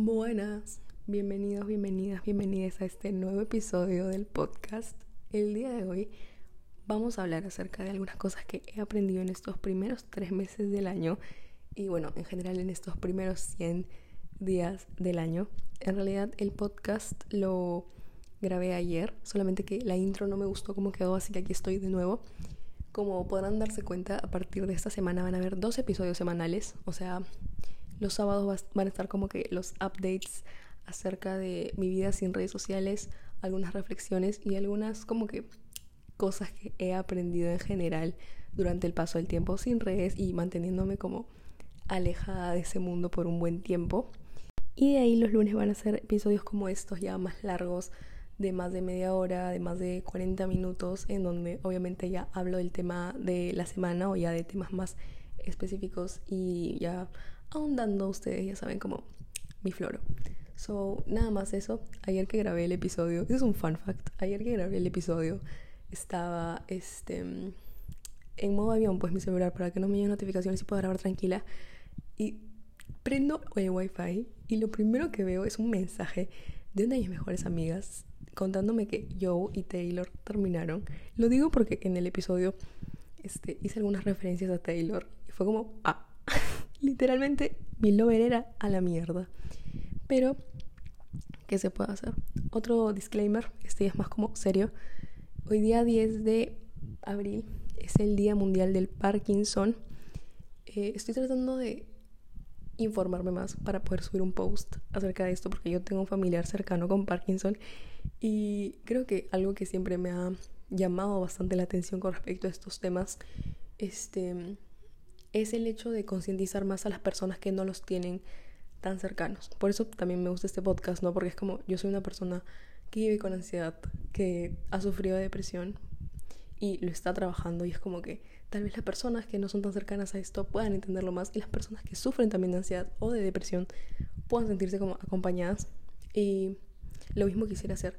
Buenas, bienvenidos, bienvenidas, bienvenidas a este nuevo episodio del podcast. El día de hoy vamos a hablar acerca de algunas cosas que he aprendido en estos primeros tres meses del año y bueno, en general en estos primeros 100 días del año. En realidad el podcast lo grabé ayer, solamente que la intro no me gustó como quedó, así que aquí estoy de nuevo. Como podrán darse cuenta, a partir de esta semana van a haber dos episodios semanales, o sea, los sábados van a estar como que los updates acerca de mi vida sin redes sociales, algunas reflexiones y algunas como que cosas que he aprendido en general durante el paso del tiempo sin redes y manteniéndome como alejada de ese mundo por un buen tiempo. Y de ahí los lunes van a ser episodios como estos ya más largos, de más de media hora, de más de 40 minutos, en donde obviamente ya hablo del tema de la semana o ya de temas más específicos y ya ahondando ustedes, ya saben, como mi floro. So, nada más eso. Ayer que grabé el episodio, es un fun fact. Ayer que grabé el episodio, estaba este en modo avión, pues mi celular, para que no me lleguen notificaciones y pueda grabar tranquila. Y prendo el wifi y lo primero que veo es un mensaje de una de mis mejores amigas contándome que Joe y Taylor terminaron. Lo digo porque en el episodio este, hice algunas referencias a Taylor y fue como, ah, literalmente mi lover era a la mierda. Pero, ¿qué se puede hacer? Otro disclaimer, este es más como serio. Hoy día 10 de abril es el Día Mundial del Parkinson. Eh, estoy tratando de informarme más para poder subir un post acerca de esto porque yo tengo un familiar cercano con Parkinson y creo que algo que siempre me ha llamado bastante la atención con respecto a estos temas este es el hecho de concientizar más a las personas que no los tienen tan cercanos. Por eso también me gusta este podcast, ¿no? Porque es como yo soy una persona que vive con ansiedad, que ha sufrido de depresión y lo está trabajando y es como que tal vez las personas que no son tan cercanas a esto puedan entenderlo más y las personas que sufren también de ansiedad o de depresión puedan sentirse como acompañadas y lo mismo quisiera hacer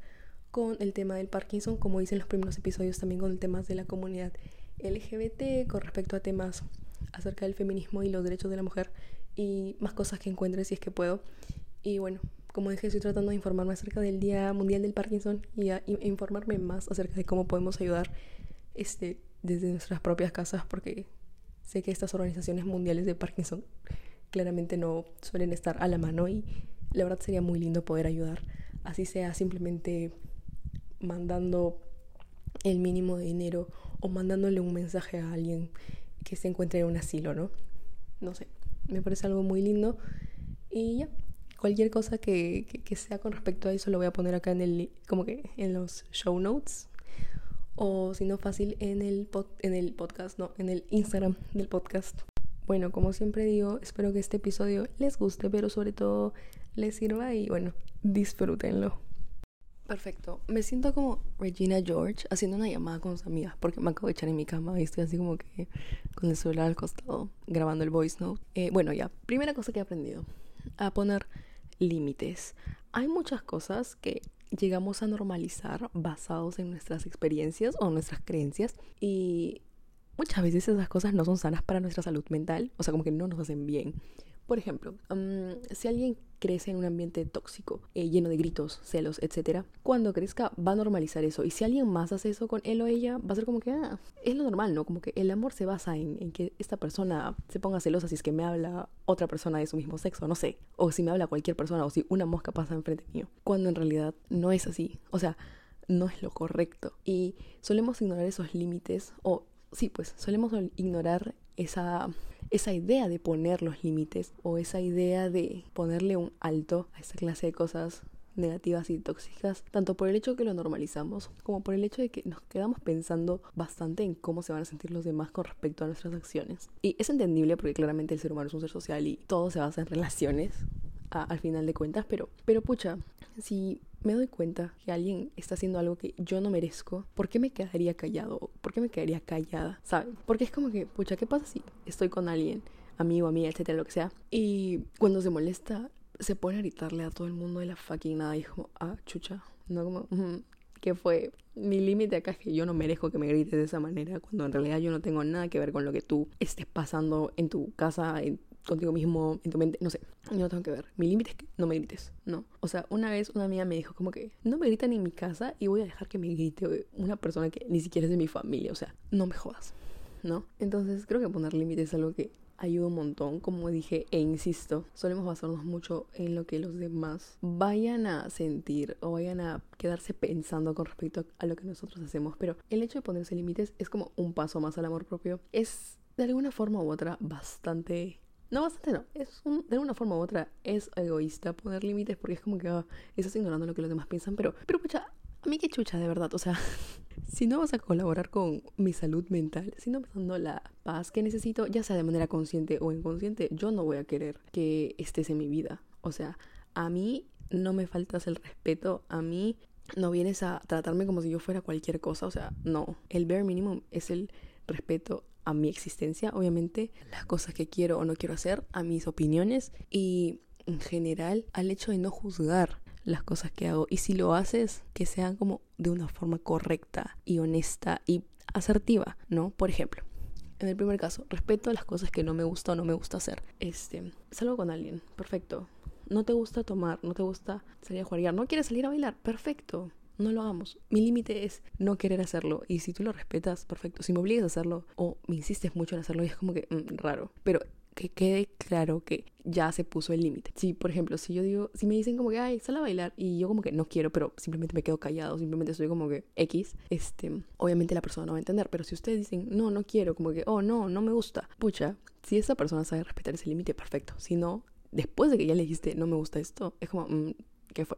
con el tema del Parkinson como dicen los primeros episodios también con el tema de la comunidad LGBT con respecto a temas acerca del feminismo y los derechos de la mujer y más cosas que encuentre si es que puedo. Y bueno, como dije, estoy tratando de informarme acerca del Día Mundial del Parkinson y informarme más acerca de cómo podemos ayudar este, desde nuestras propias casas porque sé que estas organizaciones mundiales de Parkinson claramente no suelen estar a la mano y la verdad sería muy lindo poder ayudar, así sea simplemente mandando el mínimo de dinero o mandándole un mensaje a alguien que se encuentre en un asilo, ¿no? No sé, me parece algo muy lindo. Y ya, cualquier cosa que, que, sea con respecto a eso lo voy a poner acá en el, como que en los show notes. O si no fácil, en el, en el podcast, no, en el Instagram del podcast. Bueno, como siempre digo, espero que este episodio les guste, pero sobre todo les sirva y bueno, disfrútenlo. Perfecto. Me siento como Regina George haciendo una llamada con sus amigas porque me acabo de echar en mi cama y estoy así como que con el celular al costado grabando el voice note. Eh, bueno, ya, primera cosa que he aprendido, a poner límites. Hay muchas cosas que llegamos a normalizar basados en nuestras experiencias o nuestras creencias y muchas veces esas cosas no son sanas para nuestra salud mental, o sea, como que no nos hacen bien. Por ejemplo, si alguien crece en un ambiente tóxico, eh, lleno de gritos, celos, etc., cuando crezca va a normalizar eso. Y si alguien más hace eso con él o ella, va a ser como que, ah, es lo normal, ¿no? Como que el amor se basa en, en, que esta persona se ponga celosa si es que me habla otra persona de su mismo sexo, no sé. O si me habla cualquier persona, o si una mosca pasa enfrente mío. Cuando en realidad no es así. O sea, no es lo correcto. Y solemos ignorar esos límites, o sí, pues solemos ignorar esa esa idea de poner los límites o esa idea de ponerle un alto a esa clase de cosas negativas y tóxicas, tanto por el hecho de que lo normalizamos, como por el hecho de que nos quedamos pensando bastante en cómo se van a sentir los demás con respecto a nuestras acciones. Y es entendible porque claramente el ser humano es un ser social y todo se basa en relaciones, al final de cuentas, pero, pero pucha, si me doy cuenta que alguien está haciendo algo que yo no merezco, ¿por qué me quedaría callado? ¿Por qué me quedaría callada? ¿Saben? Porque es como que, pucha, ¿qué pasa si estoy con alguien, amigo, amiga, etcétera, lo que sea? Y cuando se molesta, se pone a gritarle a todo el mundo de la fucking nada y ah, chucha, no como, ¿qué fue? Mi límite acá es que yo no merezco que me grites de esa manera cuando en realidad yo no tengo nada que ver con lo que tú estés pasando en tu casa, en contigo mismo, en tu mente, no sé, yo no tengo que ver. Mi límite es que no me grites, ¿no? O sea, una vez una amiga me dijo como que no me gritan en mi casa y voy a dejar que me grite una persona que ni siquiera es de mi familia, o sea, no me jodas, ¿no? Entonces creo que poner límites es algo que ayuda un montón, como dije, e insisto, solemos basarnos mucho en lo que los demás vayan a sentir o vayan a quedarse pensando con respecto a lo que nosotros hacemos, pero el hecho de ponerse límites es como un paso más al amor propio, es de alguna forma u otra bastante no, bastante no. Es un, de alguna forma u otra es egoísta poner límites porque es como que ah, estás ignorando lo que los demás piensan. Pero, pero pucha, a mí qué chucha, de verdad. O sea, si no vas a colaborar con mi salud mental, si no me dando la paz que necesito, ya sea de manera consciente o inconsciente, yo no voy a querer que estés en mi vida. O sea, a mí no me faltas el respeto, a mí no vienes a tratarme como si yo fuera cualquier cosa. O sea, no. El bare minimum es el respeto a mi existencia, obviamente, las cosas que quiero o no quiero hacer, a mis opiniones y en general al hecho de no juzgar las cosas que hago. Y si lo haces, que sean como de una forma correcta y honesta y asertiva, ¿no? Por ejemplo, en el primer caso, respeto las cosas que no me gusta o no me gusta hacer. Este, salgo con alguien, perfecto. No te gusta tomar, no te gusta salir a jugar, no quieres salir a bailar, perfecto. No lo hagamos. Mi límite es no querer hacerlo. Y si tú lo respetas, perfecto. Si me obligas a hacerlo o me insistes mucho en hacerlo, es como que mm, raro. Pero que quede claro que ya se puso el límite. Si, por ejemplo, si yo digo, si me dicen como que, ay, sal a bailar y yo como que no quiero, pero simplemente me quedo callado, simplemente estoy como que X, este, obviamente la persona no va a entender, pero si ustedes dicen, no, no quiero, como que, oh, no, no me gusta, pucha, si esa persona sabe respetar ese límite, perfecto. Si no, después de que ya le dijiste, no me gusta esto, es como, mm, ¿qué fue?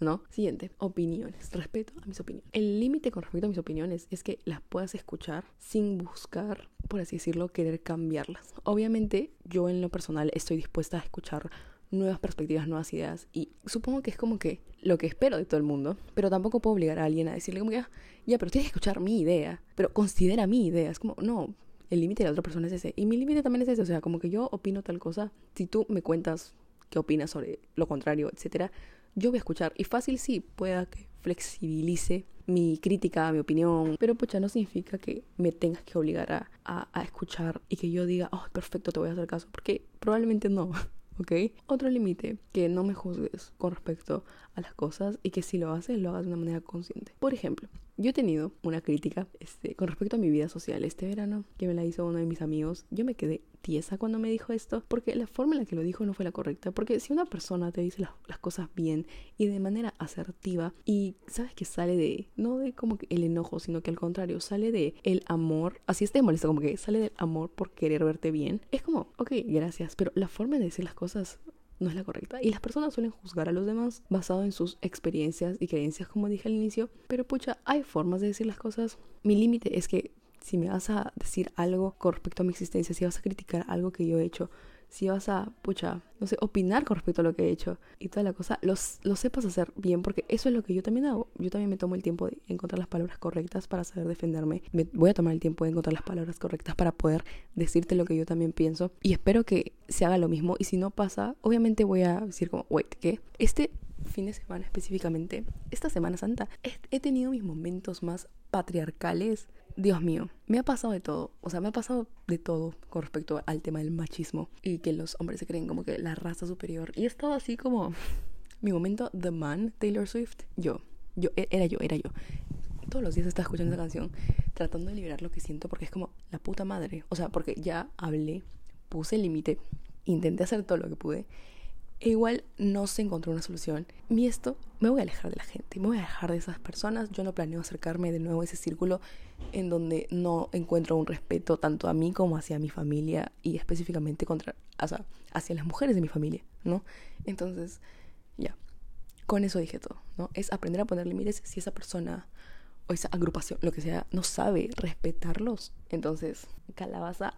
¿No? Siguiente, opiniones. Respeto a mis opiniones. El límite con respecto a mis opiniones es que las puedas escuchar sin buscar, por así decirlo, querer cambiarlas. Obviamente, yo en lo personal estoy dispuesta a escuchar nuevas perspectivas, nuevas ideas y supongo que es como que lo que espero de todo el mundo, pero tampoco puedo obligar a alguien a decirle como ya, ya, pero tienes que escuchar mi idea, pero considera mi idea, es como, no, el límite de la otra persona es ese y mi límite también es ese, o sea, como que yo opino tal cosa, si tú me cuentas qué opinas sobre lo contrario, etcétera, yo voy a escuchar. Y fácil sí, pueda que flexibilice mi crítica, mi opinión, pero pucha, no significa que me tengas que obligar a, a, escuchar y que yo diga, oh, perfecto, te voy a hacer caso, porque probablemente no. ¿ok? Otro límite, que no me juzgues con respecto a las cosas y que si lo haces, lo hagas de una manera consciente. Por ejemplo, yo he tenido una crítica este, con respecto a mi vida social este verano, que me la hizo uno de mis amigos. Yo me quedé tiesa cuando me dijo esto, porque la forma en la que lo dijo no fue la correcta. Porque si una persona te dice las, cosas bien y de manera asertiva, y sabes que sale de, no de como el enojo, sino que al contrario, sale de el amor, así esté molesto, como que sale del amor por querer verte bien, es como, ok, gracias, pero la forma de decir las cosas no es la correcta. Y las personas suelen juzgar a los demás basado en sus experiencias y creencias, como dije al inicio. Pero pucha, hay formas de decir las cosas. Mi límite es que si me vas a decir algo con respecto a mi existencia, si vas a criticar algo que yo he hecho, si vas a, pucha, no sé, opinar con respecto a lo que he hecho y toda la cosa, lo sepas hacer bien, porque eso es lo que yo también hago. Yo también me tomo el tiempo de encontrar las palabras correctas para saber defenderme. Me voy a tomar el tiempo de encontrar las palabras correctas para poder decirte lo que yo también pienso. Y espero que se haga lo mismo. Y si no pasa, obviamente voy a decir como, wait, ¿qué? Este fin de semana específicamente, esta Semana Santa, he tenido mis momentos más patriarcales Dios mío, me ha pasado de todo. O sea, me ha pasado de todo con respecto al tema del machismo y que los hombres se creen como que la raza superior. Y he estado así como mi momento The Man, Taylor Swift. Yo, yo, e-, era yo, era yo. Todos los días estaba escuchando esa canción tratando de liberar lo que siento porque es como la puta madre. O sea, porque ya hablé, puse el límite, intenté hacer todo lo que pude igual no se encontró una solución. Y esto, me voy a alejar de la gente, me voy a alejar de esas personas. Yo no planeo acercarme de nuevo a ese círculo en donde no encuentro un respeto tanto a mí como hacia mi familia y específicamente contra, hacia las mujeres de mi familia, ¿no? Entonces, ya, con eso dije todo, ¿no? Es aprender a poner límites si esa persona o esa agrupación, lo que sea, no sabe respetarlos. Entonces, calabaza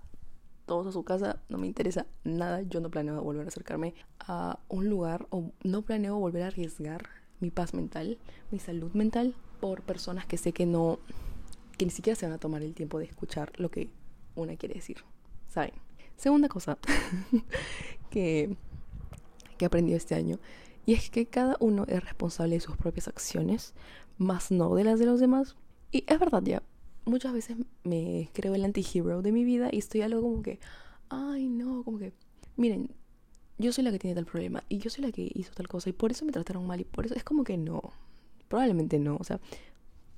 todos a su casa, no me interesa nada, yo no planeo volver a acercarme a un lugar o no planeo volver a arriesgar mi paz mental, mi salud mental por personas que sé que no, que ni siquiera se van a tomar el tiempo de escuchar lo que una quiere decir, ¿saben? Segunda cosa que, que he aprendido este año y es que cada uno es responsable de sus propias acciones, más no de las de los demás. Y es verdad ya, muchas veces me creo el anti-hero de mi vida y estoy algo como que, ay no, como que miren, yo soy la que tiene tal problema y yo soy la que hizo tal cosa y por eso me trataron mal y por eso es como que no, probablemente no, o sea,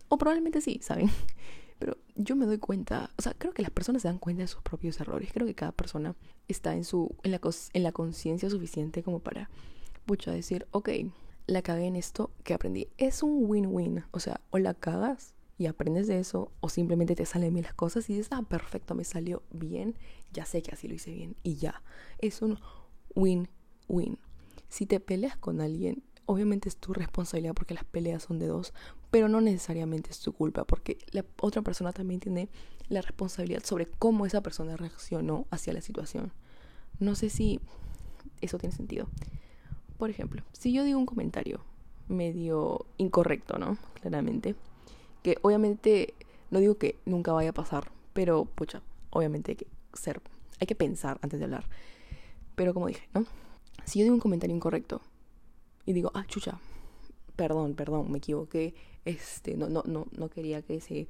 o probablemente sí, ¿saben? Pero yo me doy cuenta, o sea, creo que las personas se dan cuenta de sus propios errores, creo que cada persona está en su en la, en la conciencia suficiente como para pucha decir, ok, la cagué en esto que aprendí. Es un win-win, o sea, o la cagas y aprendes de eso o simplemente te salen bien las cosas y dices, ah, perfecto, me salió bien, ya sé que así lo hice bien y ya. Es un win-win. Si te peleas con alguien, obviamente es tu responsabilidad porque las peleas son de dos, pero no necesariamente es tu culpa porque la otra persona también tiene la responsabilidad sobre cómo esa persona reaccionó hacia la situación. No sé si eso tiene sentido. Por ejemplo, si yo digo un comentario medio incorrecto, ¿no? Claramente, que obviamente no digo que nunca vaya a pasar, pero pucha, obviamente hay que ser, hay que pensar antes de hablar. Pero como dije, ¿no? Si yo digo un comentario incorrecto y digo, ah, chucha, perdón, perdón, me equivoqué, este, no, no, no, no quería que se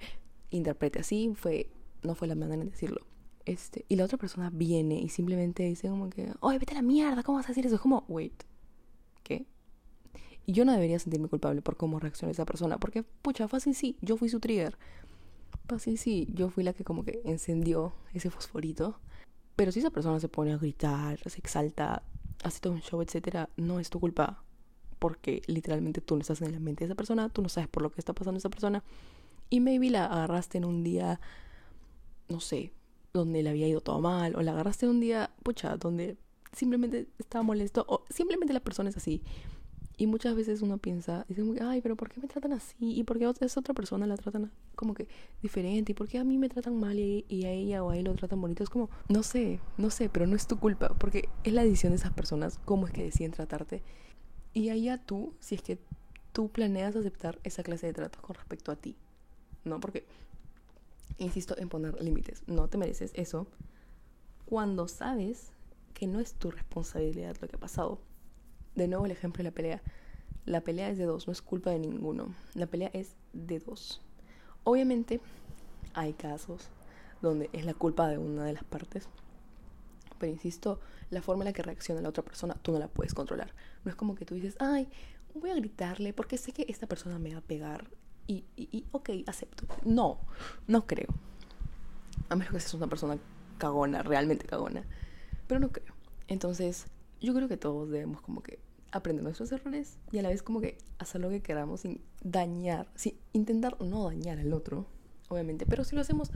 interprete así, fue, no fue la manera de decirlo. Este, y la otra persona viene y simplemente dice como que, oye, vete a la mierda, ¿cómo vas a decir eso? Es como, wait. Y yo no debería sentirme culpable por cómo reaccionó esa persona, porque, pucha, fácil sí, yo fui su trigger. Fácil sí, yo fui la que como que encendió ese fosforito. Pero si esa persona se pone a gritar, se exalta, hace todo un show, etcétera, no es tu culpa. Porque literalmente tú no estás en la mente de esa persona, tú no sabes por lo que está pasando esa persona. Y maybe la agarraste en un día, no sé, donde le había ido todo mal, o la agarraste en un día, pucha, donde simplemente estaba molesto, o simplemente la persona es así. Y muchas veces uno piensa, dice, ay, pero ¿por qué me tratan así? ¿Y por qué a esa otra persona la tratan como que diferente? ¿Y por qué a mí me tratan mal y, a ella o a él lo tratan bonito? Es como, no sé, no sé, pero no es tu culpa, porque es la decisión de esas personas, cómo es que deciden tratarte. Y allá tú, si es que tú planeas aceptar esa clase de tratos con respecto a ti, ¿no? Porque, insisto en poner límites, no te mereces eso cuando sabes que no es tu responsabilidad lo que ha pasado de nuevo el ejemplo de la pelea. La pelea es de dos, no es culpa de ninguno. La pelea es de dos. Obviamente hay casos donde es la culpa de una de las partes. Pero insisto, la forma en la que reacciona la otra persona, tú no la puedes controlar. No es como que tú dices, ay, voy a gritarle porque sé que esta persona me va a pegar. Y, y, y ok, acepto. No, no creo. A menos que seas una persona cagona, realmente cagona. Pero no creo. Entonces, yo creo que todos debemos como que aprender nuestros errores y a la vez como que hacer lo que queramos sin dañar, sin intentar no dañar al otro, obviamente, pero si lo hacemos,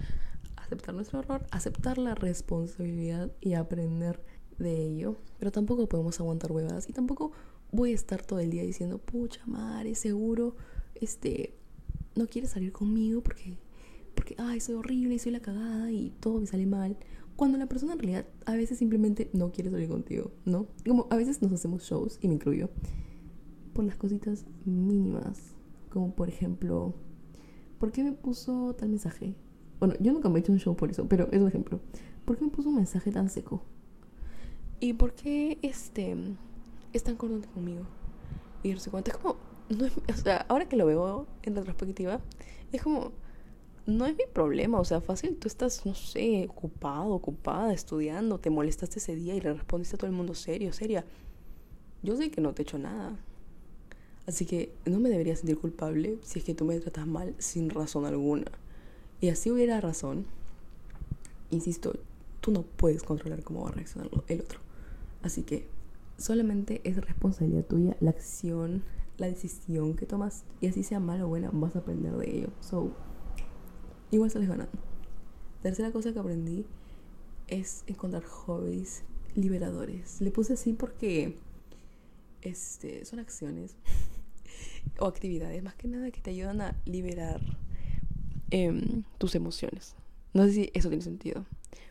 aceptar nuestro error, aceptar la responsabilidad y aprender de ello, pero tampoco podemos aguantar huevadas y tampoco voy a estar todo el día diciendo, pucha madre, seguro, este, no quieres salir conmigo porque, porque, ay, soy horrible y soy la cagada y todo me sale mal. Cuando la persona en realidad a veces simplemente no quiere salir contigo, ¿no? Como a veces nos hacemos shows, y me incluyo, por las cositas mínimas. Como por ejemplo, ¿por qué me puso tal mensaje? Bueno, yo nunca me he hecho un show por eso, pero es un ejemplo. ¿Por qué me puso un mensaje tan seco? ¿Y por qué este es tan cortante conmigo? Y no sé cuánto. Es como, no es, o sea, ahora que lo veo en retrospectiva, es como, no es mi problema, o sea, fácil, tú estás, no sé, ocupado, ocupada, estudiando, te molestaste ese día y le respondiste a todo el mundo serio, seria. Yo sé que no te he hecho nada. Así que no me debería sentir culpable si es que tú me tratas mal sin razón alguna. Y así hubiera razón, insisto, tú no puedes controlar cómo va a reaccionar el otro. Así que solamente es responsabilidad tuya la acción, la decisión que tomas. Y así sea mala o buena, vas a aprender de ello. So, igual sales ganando. Tercera cosa que aprendí es encontrar hobbies liberadores. Le puse así porque este, son acciones o actividades más que nada que te ayudan a liberar em, tus emociones. No sé si eso tiene sentido.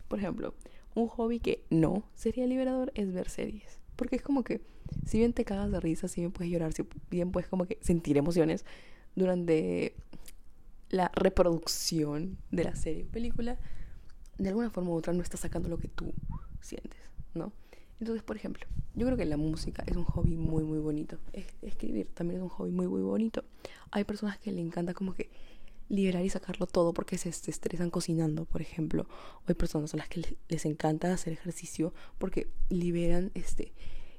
Por ejemplo, un hobby que no sería liberador es ver series. Porque es como que, si bien te cagas de risa, si bien puedes llorar, si bien puedes como que sentir emociones durante la reproducción de la serie o película, de alguna forma u otra no está sacando lo que tú sientes, ¿no? Entonces, por ejemplo, yo creo que la música es un hobby muy, muy bonito. escribir también es un hobby muy, muy bonito. Hay personas que le encanta como que liberar y sacarlo todo porque se, estresan cocinando, por ejemplo. Hay personas a las que les, encanta hacer ejercicio porque liberan este,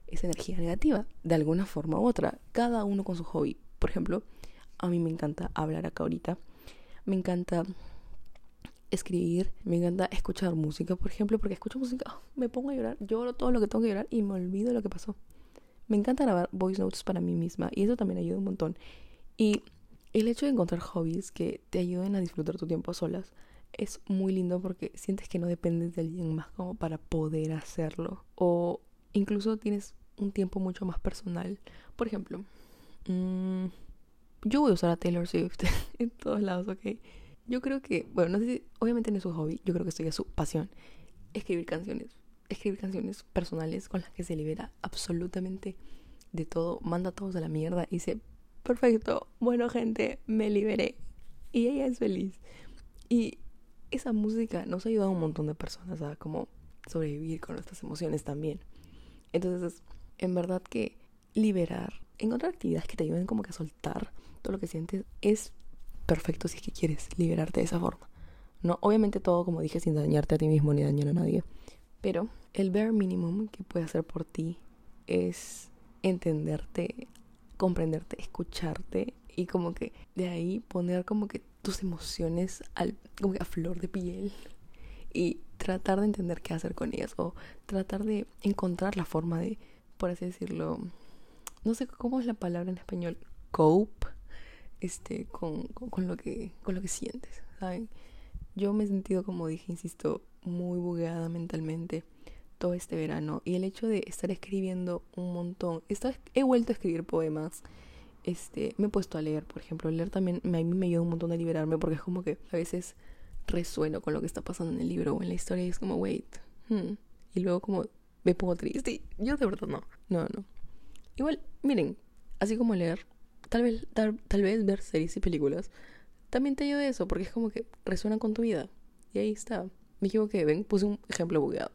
esa energía negativa de alguna forma u otra. Cada uno con su hobby. Por ejemplo, a mí me encanta hablar acá ahorita. Me encanta escribir, me encanta escuchar música, por ejemplo, porque escucho música, ah, me pongo a llorar, lloro todo lo que tengo que llorar y me olvido lo que pasó. Me encanta grabar voice notes para mí misma y eso también ayuda un montón. Y el hecho de encontrar hobbies que te ayuden a disfrutar tu tiempo a solas es muy lindo porque sientes que no dependes de alguien más como para poder hacerlo. O incluso tienes un tiempo mucho más personal. Por ejemplo, mmm, yo voy a usar a Taylor Swift en todos lados, ¿ok? Yo creo que, bueno, no sé si, obviamente no es su hobby, yo creo que esto ya es su pasión. Escribir canciones. Escribir canciones personales con las que se libera absolutamente de todo, manda a todos a la mierda y dice, perfecto, bueno gente, me liberé. Y ella es feliz. Y esa música nos ha ayudado a un montón de personas a como sobrevivir con nuestras emociones también. Entonces, en verdad que liberar, encontrar actividades que te ayuden como que a soltar todo lo que sientes es perfecto si es que quieres liberarte de esa forma. No, obviamente todo, como dije, sin dañarte a ti mismo ni dañar a nadie. Pero el bare minimum que puede hacer por ti es entenderte comprenderte, escucharte y como que de ahí poner como que tus emociones al, como que a flor de piel y tratar de entender qué hacer con ellas o tratar de encontrar la forma de, por así decirlo, no sé cómo es la palabra en español, cope, este, con, con, lo que, con lo que sientes, ¿saben? Yo me he sentido, como dije, insisto, muy bugueada mentalmente todo este verano y el hecho de estar escribiendo un montón. He vuelto a escribir poemas. Este, me he puesto a leer, por ejemplo, leer también a mí me ayuda un montón a liberarme porque es como que a veces resueno con lo que está pasando en el libro o en la historia y es como, wait, hmm", y luego como me pongo triste. Yo de verdad no, no, no. Igual, miren, así como leer, tal vez, tal, tal vez ver series y películas, también te ayuda eso porque es como que resuena con tu vida. Y ahí está. Me equivoqué, ven, puse un ejemplo bugueado.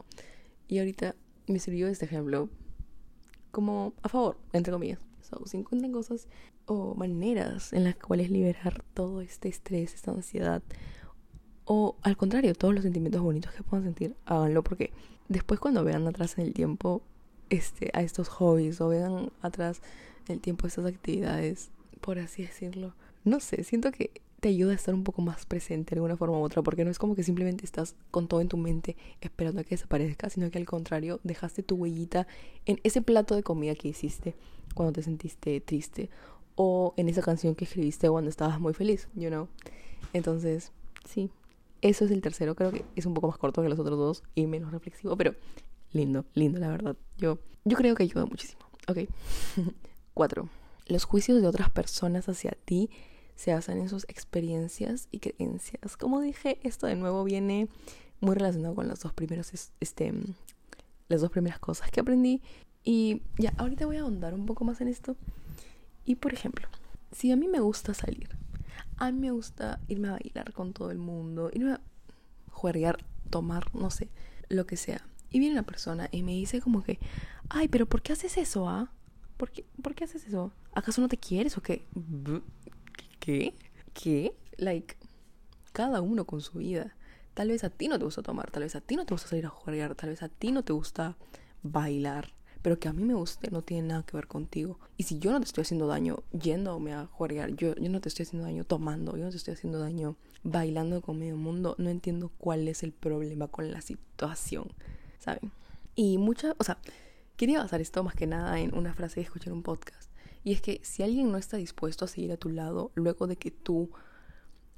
Y ahorita me sirvió este ejemplo como a favor, entre comillas. So, si encuentran cosas o maneras en las cuales liberar todo este estrés, esta ansiedad, o al contrario, todos los sentimientos bonitos que puedan sentir, háganlo porque después cuando vean atrás en el tiempo este, a estos hobbies o vean atrás el tiempo estas actividades, por así decirlo, no sé, siento que te ayuda a estar un poco más presente de alguna forma u otra, porque no es como que simplemente estás con todo en tu mente esperando a que desaparezca, sino que al contrario, dejaste tu huellita en ese plato de comida que hiciste cuando te sentiste triste o en esa canción que escribiste cuando estabas muy feliz, you know. Entonces, sí, eso es el tercero, creo que es un poco más corto que los otros dos y menos reflexivo, pero lindo, lindo, la verdad. Yo, yo creo que ayuda muchísimo. Ok. Cuatro. Los juicios de otras personas hacia ti se basan en sus experiencias y creencias. Como dije, esto de nuevo viene muy relacionado con las dos primeros, este, las dos primeras cosas que aprendí. Y ya, ahorita voy a ahondar un poco más en esto. Y por ejemplo, si a mí me gusta salir, a mí me gusta irme a bailar con todo el mundo, irme a jugar, tomar, no sé, lo que sea. Y viene una persona y me dice como que, ay, pero ¿por qué haces eso, ah? ¿Por qué, ¿Por qué haces eso? ¿Acaso no te quieres o qué? ¿qué? ¿Qué? Like, cada uno con su vida. Tal vez a ti no te gusta tomar, tal vez a ti no te gusta salir a jugar, tal vez a ti no te gusta bailar, pero que a mí me guste no tiene nada que ver contigo. Y si yo no te estoy haciendo daño yéndome a jugar, yo, yo no te estoy haciendo daño tomando, yo no te estoy haciendo daño bailando con medio mundo, no entiendo cuál es el problema con la situación, ¿saben? Y mucha, o sea, quería basar esto más que nada en una frase que escuché en un podcast y es que si alguien no está dispuesto a seguir a tu lado luego de que tú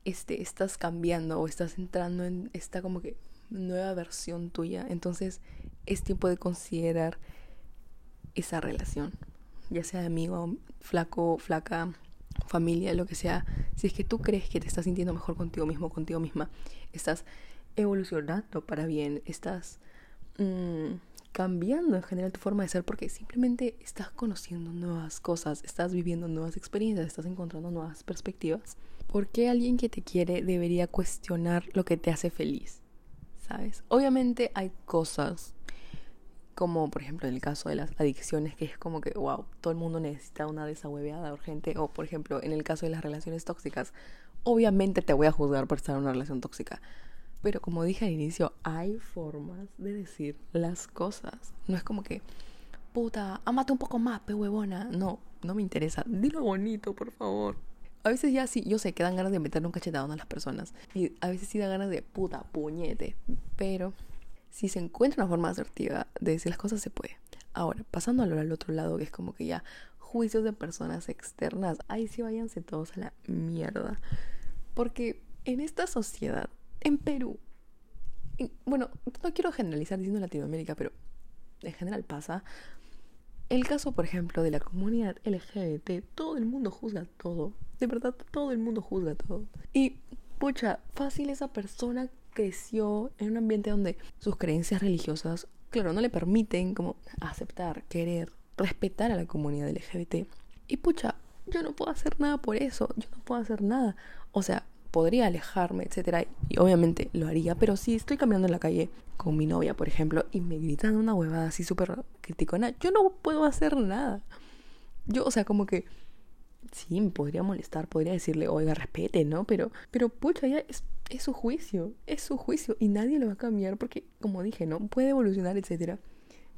este, estás cambiando o estás entrando en esta como que nueva versión tuya, entonces es tiempo de considerar esa relación, ya sea amigo, flaco, flaca, familia, lo que sea. Si es que tú crees que te estás sintiendo mejor contigo mismo, contigo misma, estás evolucionando para bien, estás... Mmm, cambiando en general tu forma de ser porque simplemente estás conociendo nuevas cosas, estás viviendo nuevas experiencias, estás encontrando nuevas perspectivas. ¿Por qué alguien que te quiere debería cuestionar lo que te hace feliz? ¿Sabes? Obviamente hay cosas como por ejemplo en el caso de las adicciones que es como que wow, todo el mundo necesita una desahueveada urgente o por ejemplo en el caso de las relaciones tóxicas obviamente te voy a juzgar por estar en una relación tóxica. Pero como dije al inicio, hay formas de decir las cosas. No es como que, puta, amate un poco más, pe huevona. No, no me interesa. Dilo bonito, por favor. A veces ya sí, yo sé que dan ganas de meterle un cachetado a las personas. Y a veces sí da ganas de puta, puñete. Pero si se encuentra una forma asertiva de decir las cosas, se puede. Ahora, pasando al otro lado, que es como que ya juicios de personas externas, ahí sí váyanse todos a la mierda. Porque en esta sociedad, en Perú, bueno, no quiero generalizar diciendo Latinoamérica, pero en general pasa. El caso, por ejemplo, de la comunidad LGBT, todo el mundo juzga todo. De verdad, todo el mundo juzga todo. Y, pucha, fácil esa persona creció en un ambiente donde sus creencias religiosas, claro, no le permiten como aceptar, querer, respetar a la comunidad LGBT. Y pucha, yo no puedo hacer nada por eso, yo no puedo hacer nada. O sea, podría alejarme, etcétera, y obviamente lo haría, pero si estoy caminando en la calle con mi novia, por ejemplo, y me gritan una huevada así súper criticona, yo no puedo hacer nada. Yo, o sea, como que sí, me podría molestar, podría decirle, oiga, respete, ¿no? Pero, pero pucha, ya es, es su juicio, es su juicio y nadie lo va a cambiar porque, como dije, ¿no? Puede evolucionar, etcétera.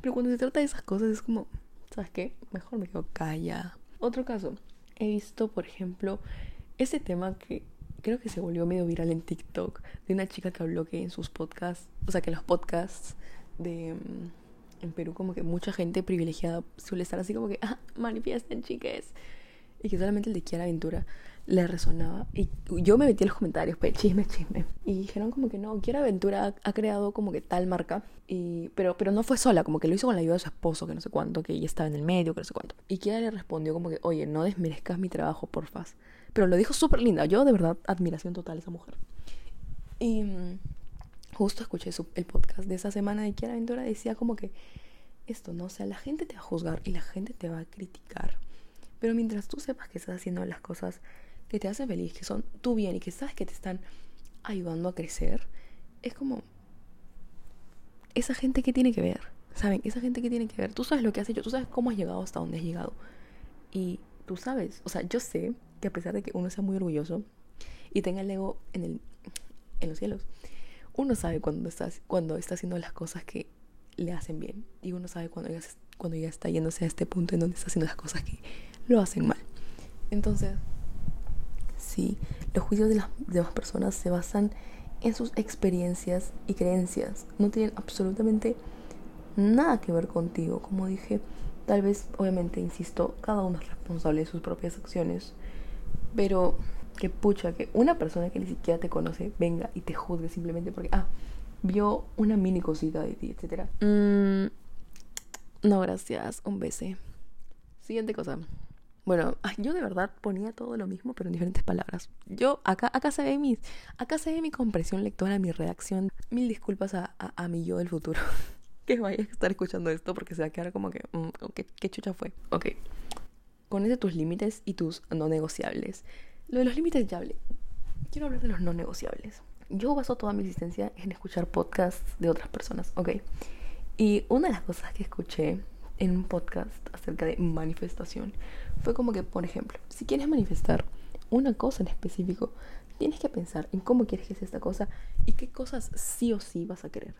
Pero cuando se trata de esas cosas es como, ¿sabes qué? Mejor me quedo callada. Otro caso, he visto, por ejemplo, ese tema que creo que se volvió medio viral en TikTok de una chica que habló que en sus podcasts, o sea, que los podcasts de mm, en Perú como que mucha gente privilegiada suele estar así como que, ah, manifiesten, chiques y que solamente el de Kiara Aventura le resonaba. Y yo me metí en los comentarios, pues, chisme, chisme. Y dijeron como que no, Kiara Aventura ha, creado como que tal marca. Y, pero, pero no fue sola, como que lo hizo con la ayuda de su esposo, que no sé cuánto, que ella estaba en el medio, que no sé cuánto. Y Kiara le respondió como que, oye, no desmerezcas mi trabajo, porfas. Pero lo dijo súper linda. Yo, de verdad, admiración total a esa mujer. Y mm, justo escuché el podcast de esa semana de Kiara Aventura. Decía como que esto, ¿no? Sea, la gente te va a juzgar y la gente te va a criticar pero mientras tú sepas que estás haciendo las cosas que te hacen feliz, que son tu bien y que sabes que te están ayudando a crecer, es como esa gente que tiene que ver, ¿saben? Esa gente que tiene que ver. Tú sabes lo que has hecho, tú sabes cómo has llegado hasta donde has llegado. Y tú sabes, o sea, yo sé a pesar de que uno sea muy orgulloso y tenga el ego en, el, en los cielos, uno sabe cuando, estás, cuando está haciendo las cosas que le hacen bien. Y uno sabe cuando ya, cuando ya está yéndose a este punto en donde está haciendo las cosas que lo hacen mal. Entonces, sí, los juicios de las demás personas se basan en sus experiencias y creencias. No tienen absolutamente nada que ver contigo. Como dije, tal vez, obviamente, insisto, cada uno es responsable de sus propias acciones. Pero que pucha, que una persona que ni siquiera te conoce venga y te juzgue simplemente porque, ah, vio una mini cosita de ti, etc. Mm, no, gracias. Un beso. Siguiente cosa. Bueno, yo de verdad ponía todo lo mismo, pero en diferentes palabras. Yo, acá, acá se ve mi, acá se ve mi compresión lectora, mi redacción. Mil disculpas a, a, mi yo del futuro. que vaya a estar escuchando esto porque se va a quedar como que, mm, ¿qué, chucha fue? Ok. Conoce tus límites y tus no negociables. Lo de los límites ya hablé. Quiero hablar de los no negociables. Yo baso toda mi existencia en escuchar podcasts de otras personas, ¿ok? Y una de las cosas que escuché en un podcast acerca de manifestación fue como que, por ejemplo, si quieres manifestar una cosa en específico, tienes que pensar en cómo quieres que sea esta cosa y qué cosas sí o sí vas a querer.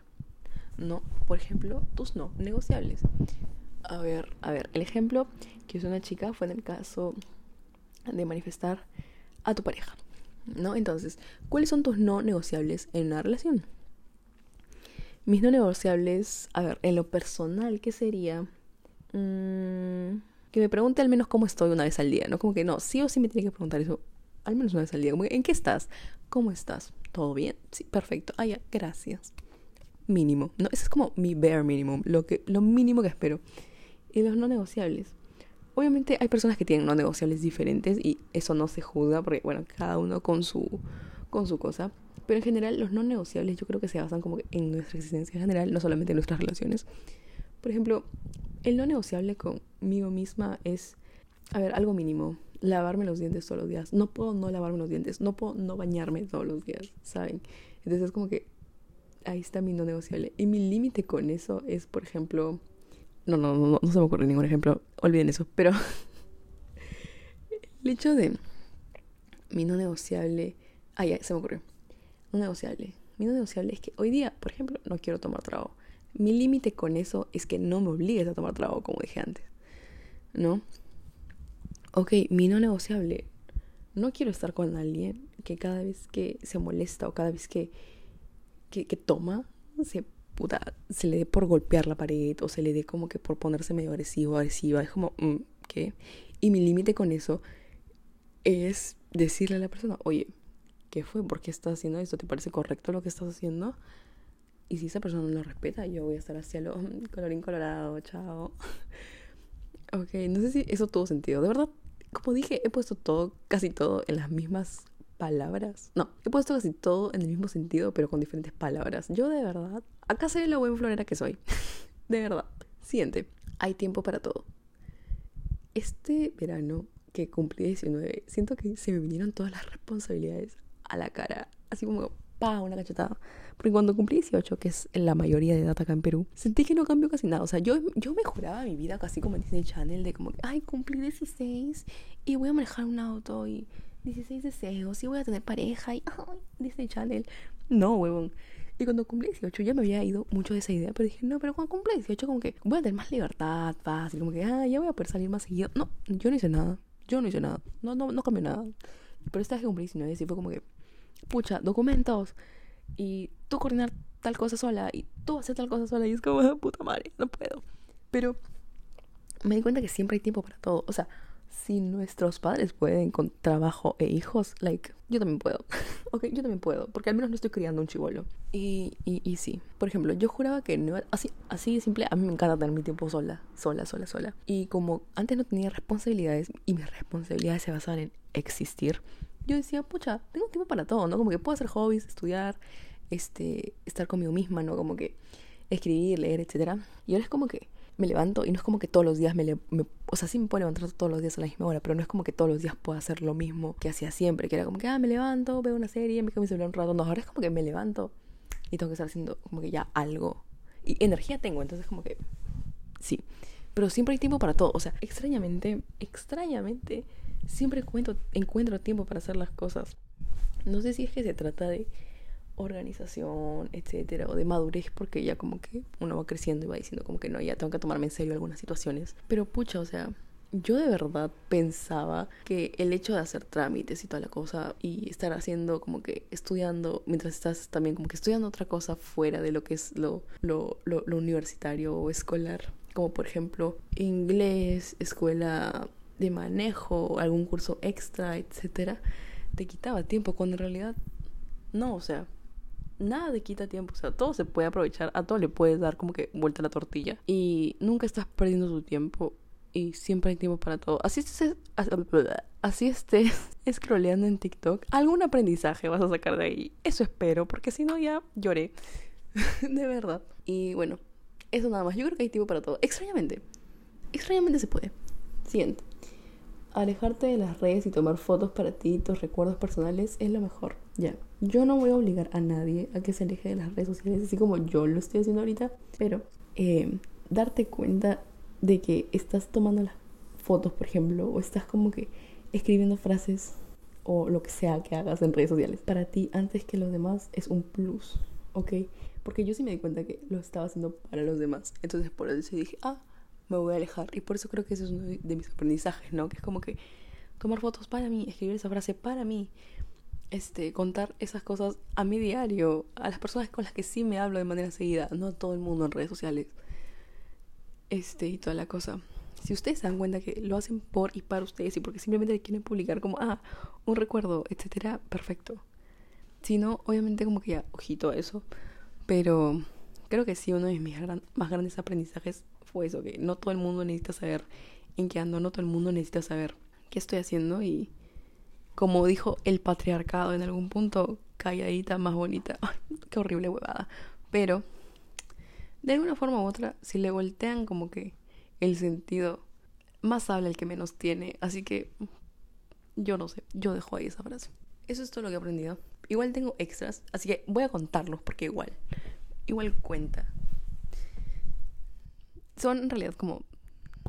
No, por ejemplo, tus no negociables. A ver, a ver, el ejemplo que usó una chica fue en el caso de manifestar a tu pareja. ¿No? Entonces, ¿cuáles son tus no negociables en una relación? Mis no negociables, a ver, en lo personal, ¿qué sería? Mm, que me pregunte al menos cómo estoy una vez al día, ¿no? Como que no, sí o sí me tiene que preguntar eso al menos una vez al día. ¿en qué estás? ¿Cómo estás? ¿Todo bien? Sí, perfecto. Ah, ya, gracias. Mínimo. No, ese es como mi bare minimum, lo, que, lo mínimo que espero. Y los no negociables. Obviamente hay personas que tienen no negociables diferentes y eso no se juzga porque, bueno, cada uno con su, con su cosa. Pero en general los no negociables yo creo que se basan como en nuestra existencia en general, no solamente en nuestras relaciones. Por ejemplo, el no negociable conmigo misma es, a ver, algo mínimo. Lavarme los dientes todos los días. No puedo no lavarme los dientes. No puedo no bañarme todos los días, ¿saben? Entonces es como que ahí está mi no negociable. Y mi límite con eso es, por ejemplo... No, no, no, no se me ocurre ningún ejemplo. Olviden eso. Pero el hecho de mi no negociable. Ah, ya, se me ocurrió. No negociable. Mi no negociable es que hoy día, por ejemplo, no quiero tomar trago. Mi límite con eso es que no me obligues a tomar trago, como dije antes. ¿No? Ok, mi no negociable. No quiero estar con alguien que cada vez que se molesta o cada vez que, que, toma, se, puta, se le dé por golpear la pared o se le dé como que por ponerse medio agresivo, agresiva. Es como, mm, ¿qué? Y mi límite con eso es decirle a la persona, oye, ¿qué fue? ¿Por qué estás haciendo esto? ¿Te parece correcto lo que estás haciendo? Y si esa persona no lo respeta, yo voy a estar hacia lo colorín colorado, chao. ok, no sé si eso tuvo sentido. De verdad, como dije, he puesto todo, casi todo en las mismas palabras. No, he puesto casi todo en el mismo sentido, pero con diferentes palabras. Yo de verdad, acá soy la buen florera que soy. de verdad. Siguiente, hay tiempo para todo. Este verano que cumplí 19, siento que se me vinieron todas las responsabilidades a la cara. Así como, pa, una cachetada. Porque cuando cumplí 18, que es la mayoría de edad acá en Perú, sentí que no cambió casi nada. O sea, yo, yo mejoraba mi vida casi como en Disney Channel, de como, ay, cumplí 16 y voy a manejar un auto y 16 deseos y voy a tener pareja y, ay, Disney Channel. No, huevón. Y cuando cumplí 18 ya me había ido mucho de esa idea, pero dije, no, pero cuando cumplí 18 como que voy a tener más libertad, fácil, como que, ah, ya voy a poder salir más seguido. No, yo no hice nada. Yo no hice nada. No, no, no cambió nada. Pero esta vez que cumplí 19 sí fue como que, pucha, documentos y tú coordinar tal cosa sola y tú hacer tal cosa sola y es como, ah, puta madre, no puedo. Pero me di cuenta que siempre hay tiempo para todo. O sea, si nuestros padres pueden con trabajo e hijos, like, yo también puedo. ok, yo también puedo, porque al menos no estoy criando un chivolo. Y, y, y sí, por ejemplo, yo juraba que no así, así simple, a mí me encanta tener mi tiempo sola, sola, sola, sola. Y como antes no tenía responsabilidades y mis responsabilidades se basaban en existir, yo decía, pucha, tengo tiempo para todo, ¿no? Como que puedo hacer hobbies, estudiar, este, estar conmigo misma, ¿no? Como que escribir, leer, etcétera. Y ahora es como que me levanto y no es como que todos los días me, o sea, sí me puedo levantar todos los días a la misma hora, pero no es como que todos los días pueda hacer lo mismo que hacía siempre, que era como que, ah, me levanto, veo una serie, me quedo mi celular un rato, no, ahora es como que me levanto y tengo que estar haciendo como que ya algo. Y energía tengo, entonces como que, sí, pero siempre hay tiempo para todo, o sea, extrañamente, extrañamente, siempre encuentro, encuentro tiempo para hacer las cosas. No sé si es que se trata de organización, etcétera, o de madurez, porque ya como que uno va creciendo y va diciendo como que no, ya tengo que tomarme en serio algunas situaciones. Pero pucha, o sea, yo de verdad pensaba que el hecho de hacer trámites y toda la cosa y estar haciendo como que estudiando mientras estás también como que estudiando otra cosa fuera de lo que es lo, lo, lo, lo universitario o escolar, como por ejemplo inglés, escuela de manejo, algún curso extra, etcétera, te quitaba tiempo cuando en realidad no, o sea, nada te quita tiempo, o sea, todo se puede aprovechar, a todo le puedes dar como que vuelta a la tortilla y nunca estás perdiendo tu tiempo y siempre hay tiempo para todo. Así estés, así estés scrolleando en TikTok, algún aprendizaje vas a sacar de ahí. Eso espero, porque si no ya lloré. de verdad. Y bueno, eso nada más. Yo creo que hay tiempo para todo. Extrañamente. Extrañamente se puede. Siguiente. Alejarte de las redes y tomar fotos para ti tus recuerdos personales es lo mejor. Ya. Yo no voy a obligar a nadie a que se aleje de las redes sociales, así como yo lo estoy haciendo ahorita, pero eh, darte cuenta de que estás tomando las fotos, por ejemplo, o estás como que escribiendo frases o lo que sea que hagas en redes sociales, para ti antes que los demás es un plus, ¿ok? Porque yo sí me di cuenta que lo estaba haciendo para los demás. Entonces por eso dije, ah, me voy a alejar. Y por eso creo que eso es uno de mis aprendizajes, ¿no? Que es como que tomar fotos para mí, escribir esa frase para mí, este, contar esas cosas a mi diario, a las personas con las que sí me hablo de manera seguida, no a todo el mundo en redes sociales. Este, y toda la cosa. Si ustedes se dan cuenta que lo hacen por y para ustedes y porque simplemente quieren publicar como, ah, un recuerdo, etcétera, perfecto. Si no, obviamente como que ya, ojito a eso. Pero creo que sí, uno de mis más grandes aprendizajes fue eso, que no todo el mundo necesita saber en qué ando, no todo el mundo necesita saber qué estoy haciendo y como dijo el patriarcado en algún punto, calladita, más bonita. qué horrible huevada. Pero, de alguna forma u otra, si le voltean como que el sentido, más habla el que menos tiene. Así que, yo no sé, yo dejo ahí esa frase. Eso es todo lo que he aprendido. Igual tengo extras, así que voy a contarlos porque igual, igual cuenta. Son en realidad como,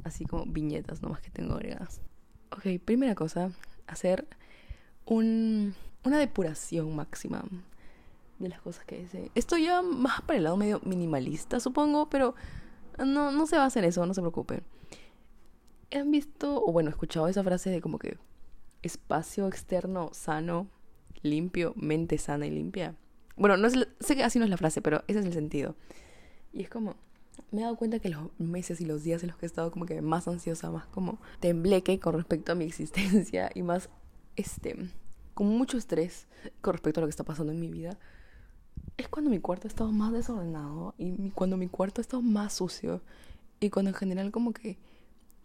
así como viñetas nomás que tengo agregadas. Ok, primera cosa, hacer un, una depuración máxima de las cosas que dice. Esto ya más para el lado medio minimalista, supongo, pero no, no se va a hacer eso, no se preocupen. ¿Han visto, o bueno, escuchado esa frase de como que espacio externo sano, limpio, mente sana y limpia? Bueno, no sé que así no es la frase, pero ese es el sentido. Y es como, me he dado cuenta que los meses y los días en los que he estado como que más ansiosa, más como tembleque con respecto a mi existencia y más, este, con mucho estrés con respecto a lo que está pasando en mi vida, es cuando mi cuarto ha estado más desordenado y cuando mi cuarto ha estado más sucio y cuando en general como que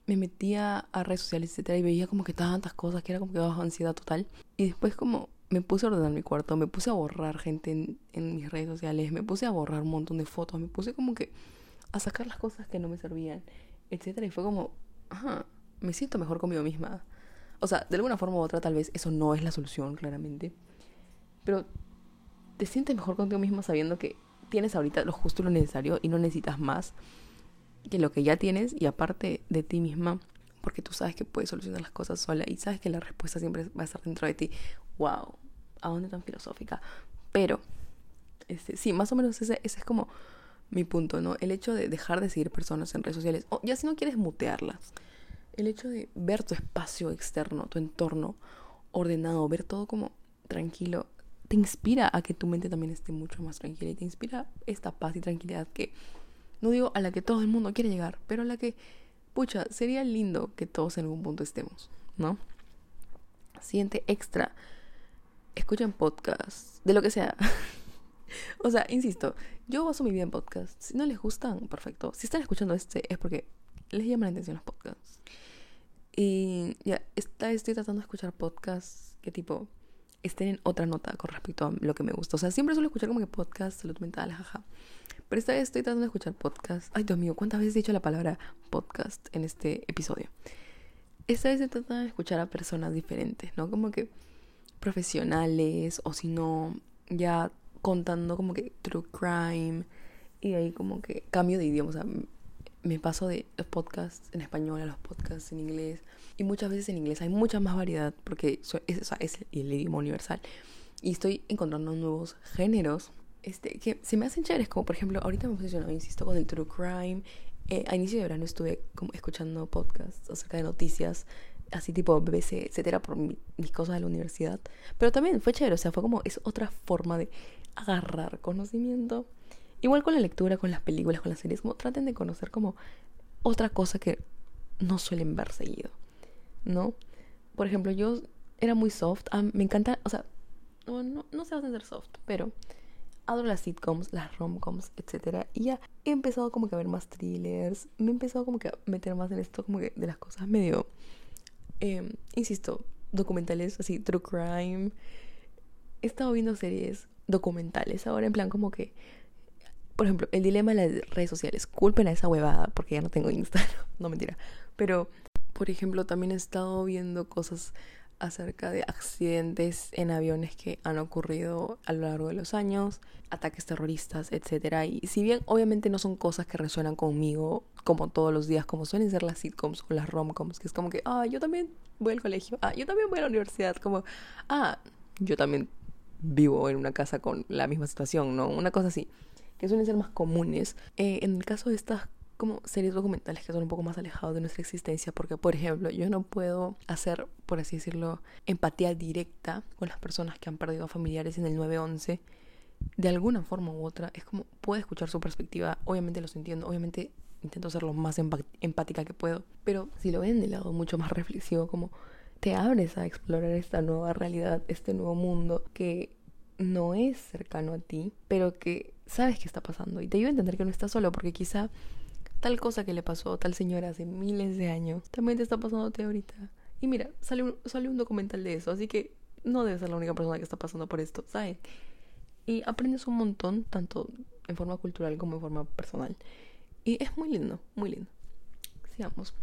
me metía a redes sociales, etcétera, y veía como que tantas cosas que era como que bajo ansiedad total. Y después como me puse a ordenar mi cuarto, me puse a borrar gente en, en, mis redes sociales, me puse a borrar un montón de fotos, me puse como que a sacar las cosas que no me servían, etcétera, y fue como, ajá, me siento mejor conmigo misma. O sea, de alguna forma u otra tal vez eso no es la solución, claramente. Pero te sientes mejor contigo misma sabiendo que tienes ahorita lo justo y lo necesario y no necesitas más que lo que ya tienes y aparte de ti misma, porque tú sabes que puedes solucionar las cosas sola y sabes que la respuesta siempre va a estar dentro de ti. ¡Wow! ¿A dónde tan filosófica? Pero, este, sí, más o menos ese, ese es como mi punto, ¿no? El hecho de dejar de seguir personas en redes sociales, o ya si no quieres mutearlas, el hecho de ver tu espacio externo, tu entorno ordenado, ver todo como tranquilo, te inspira a que tu mente también esté mucho más tranquila y te inspira esta paz y tranquilidad que, no digo a la que todo el mundo quiere llegar, pero a la que, pucha, sería lindo que todos en algún punto estemos, ¿no? Siente extra. Escuchen podcasts, de lo que sea. o sea, insisto, yo baso mi vida en podcasts. Si no les gustan, perfecto. Si están escuchando este, es porque les llaman la atención los podcasts. Y ya, está, estoy tratando de escuchar podcasts que tipo estén en otra nota con respecto a lo que me gusta. O sea, siempre suelo escuchar como que podcast, salud mental, jaja. Pero esta vez estoy tratando de escuchar podcast. Ay, Dios mío, ¿cuántas veces he dicho la palabra podcast en este episodio? Esta vez estoy tratando de escuchar a personas diferentes, ¿no? Como que profesionales o si no, ya contando como que true crime y ahí como que cambio de idioma. O sea, me paso de los podcasts en español a los podcasts en inglés. Y muchas veces en inglés hay mucha más variedad porque es, es el idioma universal. Y estoy encontrando nuevos géneros este, que se me hacen chéveres. Como por ejemplo, ahorita me he posicionado, insisto, con el true crime. Eh, a inicio de verano estuve como escuchando podcasts acerca de noticias, así tipo BBC, etcétera, por mis cosas de la universidad. Pero también fue chévere, o sea, fue como, es otra forma de agarrar conocimiento Igual con la lectura, con las películas, con las series, como traten de conocer como otra cosa que no suelen ver seguido, ¿no? Por ejemplo, yo era muy soft, ah, me encanta, o sea, no, no, no sé ser soft, pero adoro las sitcoms, las romcoms, etc. Y ya he empezado como que a ver más thrillers, me he empezado como que a meter más en esto como que de las cosas medio, em, insisto, documentales así, true crime. He estado viendo series documentales ahora en plan como que por ejemplo, el dilema de las redes sociales. Culpen a esa huevada porque ya no tengo Instagram. no mentira. Pero, por ejemplo, también he estado viendo cosas acerca de accidentes en aviones que han ocurrido a lo largo de los años, ataques terroristas, etc. Y si bien obviamente no son cosas que resuenan conmigo como todos los días, como suelen ser las sitcoms o las romcoms, que es como que, ah, yo también voy al colegio, ah, yo también voy a la universidad, como, ah, yo también vivo en una casa con la misma situación, ¿no? Una cosa así que suelen ser más comunes. Eh, en el caso de estas como series documentales que son un poco más alejados de nuestra existencia, porque por ejemplo yo no puedo hacer, por así decirlo, empatía directa con las personas que han perdido familiares en el 911, de alguna forma u otra, es como puedo escuchar su perspectiva, obviamente los entiendo, obviamente intento ser lo más empática que puedo, pero si lo ven de lado mucho más reflexivo, como te abres a explorar esta nueva realidad, este nuevo mundo que no es cercano a ti, pero que sabes que está pasando y te ayuda a entender que no estás solo, porque quizá tal cosa que le pasó a tal señora hace miles de años también te está pasándote ahorita. Y mira, sale un, documental de eso, así que no debes ser la única persona que está pasando por esto, ¿sabes? Y aprendes un montón, tanto en forma cultural como en forma personal. Y es muy lindo, muy lindo. Sigamos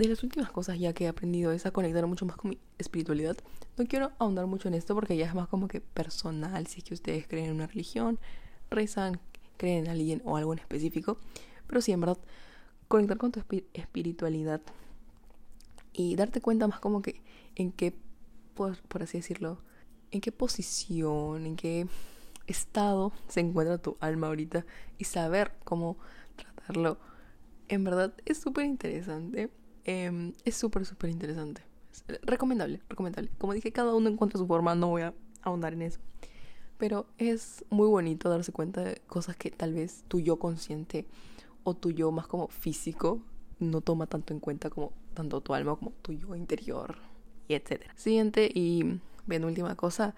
de las últimas cosas ya que he aprendido es a conectar mucho más con mi espiritualidad. No quiero ahondar mucho en esto porque ya es más como que personal, si es que ustedes creen en una religión, rezan, creen en alguien o algo en específico. Pero sí, en verdad, conectar con tu espiritualidad y darte cuenta más como que en qué por, por así decirlo, en qué posición, en qué estado se encuentra tu alma ahorita y saber cómo tratarlo. En verdad es súper interesante. Em, es súper, súper interesante. recomendable, recomendable. Como dije, cada uno encuentra su forma, no voy a ahondar en eso. Pero es muy bonito darse cuenta de cosas que tal vez tu yo consciente o tu yo más como físico no toma tanto en cuenta como tanto tu alma como tu yo interior y etcétera. Siguiente y última cosa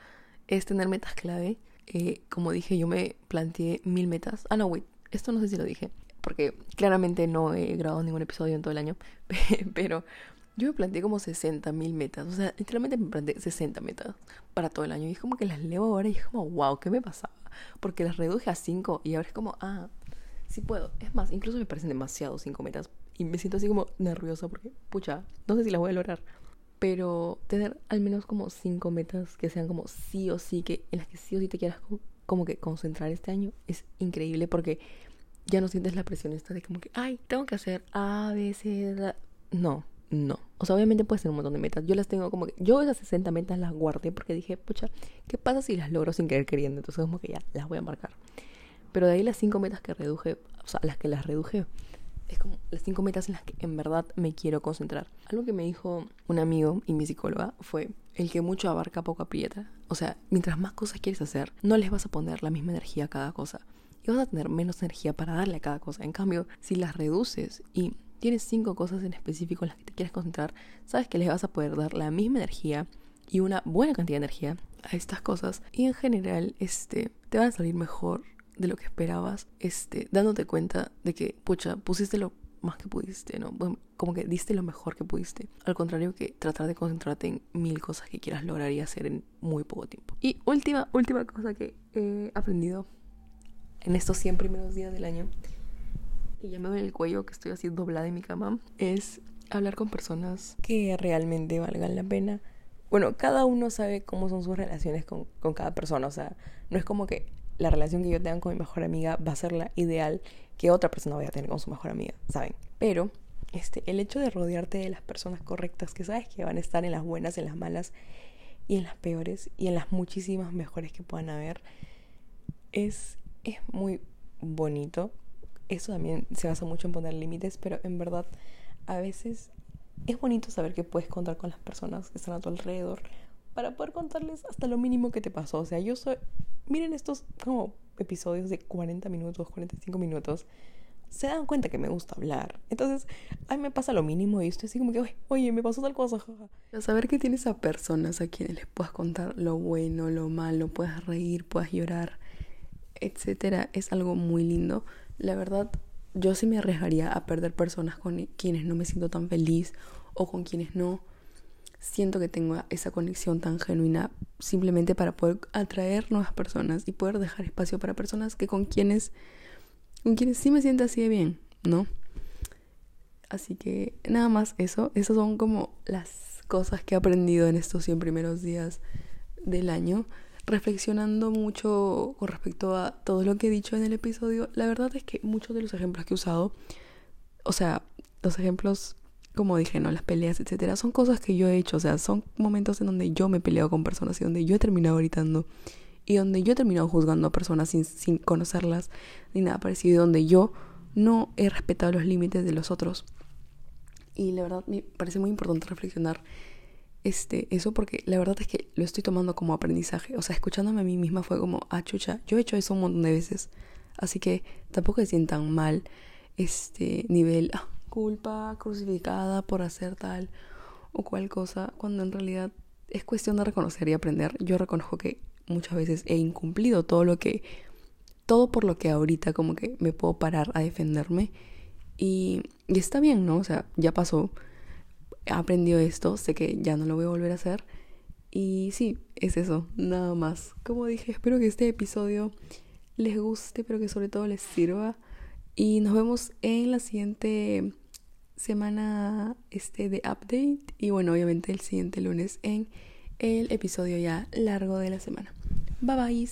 es tener metas clave. Eh, como dije, yo me planteé mil metas. Ah, no, wait, esto no sé si lo dije, porque claramente no he grabado ningún episodio en todo el año, pero yo me planteé como 60 mil metas. O sea, literalmente me planteé 60 metas para todo el año. Y es como que las leo ahora y es como, wow, ¿qué me pasaba? Porque las reduje a 5 y ahora es como, ah, sí puedo. Es más, incluso me parecen demasiado 5 metas. Y me siento así como nerviosa porque, pucha, no sé si las voy a lograr pero tener al menos como cinco metas que sean como sí o sí, que en las que sí o sí te quieras como que concentrar este año es increíble porque ya no sientes la presión esta de como que, ay, tengo que hacer A, B, C, No, no. O sea, obviamente puede ser un montón de metas. Yo las tengo como que, yo esas 60 metas las guardé porque dije, pucha, ¿qué pasa si las logro sin querer queriendo? Entonces como que ya, las voy a marcar. Pero de ahí las cinco metas que reduje, o sea, las que las reduje, es como las cinco metas en las que en verdad me quiero concentrar. Algo que me dijo un amigo y mi psicóloga fue el que mucho abarca poco aprieta. O sea, mientras más cosas quieres hacer, no les vas a poner la misma energía a cada cosa. Y vas a tener menos energía para darle a cada cosa. En cambio, si las reduces y tienes cinco cosas en específico en las que te quieres concentrar, sabes que les vas a poder dar la misma energía y una buena cantidad de energía a estas cosas. Y en general, este, te van a salir mejor de lo que esperabas, este, dándote cuenta de que, pucha, pusiste lo más que pudiste, ¿no? como que diste lo mejor que pudiste. Al contrario que tratar de concentrarte en mil cosas que quieras lograr y hacer en muy poco tiempo. Y última, última cosa que he aprendido en estos 100 primeros días del año, y ya me duele el cuello que estoy así doblada en mi cama, es hablar con personas que realmente valgan la pena. Bueno, cada uno sabe cómo son sus relaciones con, con cada persona, o sea, no es como que la relación que yo tenga con mi mejor amiga va a ser la ideal que otra persona vaya a tener con su mejor amiga, ¿saben? Pero este, el hecho de rodearte de las personas correctas, que sabes que van a estar en las buenas, en las malas y en las peores y en las muchísimas mejores que puedan haber, es, es muy bonito. Eso también se basa mucho en poner límites, pero en verdad a veces es bonito saber que puedes contar con las personas que están a tu alrededor para poder contarles hasta lo mínimo que te pasó. O sea, yo soy, miren estos como episodios de 40 minutos, 45 minutos, se dan cuenta que me gusta hablar. Entonces, a mí me pasa lo mínimo y estoy así como que, oye, me pasó tal cosa. Saber que tienes a personas a quienes les puedas contar lo bueno, lo malo, puedas reír, puedas llorar, etcétera, es algo muy lindo. La verdad, yo sí me arriesgaría a perder personas con quienes no me siento tan feliz o con quienes no siento que tengo esa conexión tan genuina simplemente para poder atraer nuevas personas y poder dejar espacio para personas que con quienes con quienes sí me siento así de bien, ¿no? Así que nada más eso, esas son como las cosas que he aprendido en estos 100 primeros días del año, reflexionando mucho con respecto a todo lo que he dicho en el episodio. La verdad es que muchos de los ejemplos que he usado, o sea, los ejemplos como dije, ¿no? Las peleas, etcétera, son cosas que yo he hecho, o sea, son momentos en donde yo me he peleado con personas y donde yo he terminado gritando y donde yo he terminado juzgando a personas sin, sin conocerlas ni nada parecido, y donde yo no he respetado los límites de los otros. Y la verdad me parece muy importante reflexionar este, eso porque la verdad es que lo estoy tomando como aprendizaje. O sea, escuchándome a mí misma fue como, ah, chucha, yo he hecho eso un montón de veces. Así que tampoco se sientan mal este nivel, ah, culpa crucificada por hacer tal o cual cosa, cuando en realidad es cuestión de reconocer y aprender. Yo reconozco que muchas veces he incumplido todo lo que, todo por lo que ahorita como que me puedo parar a defenderme y, y está bien, ¿no? O sea, ya pasó, he aprendido esto, sé que ya no lo voy a volver a hacer y sí, es eso, nada más. Como dije, espero que este episodio les guste, pero que sobre todo les sirva. Y nos vemos en la siguiente semana este de update y bueno, obviamente el siguiente lunes en el episodio ya largo de la semana. Bye bye.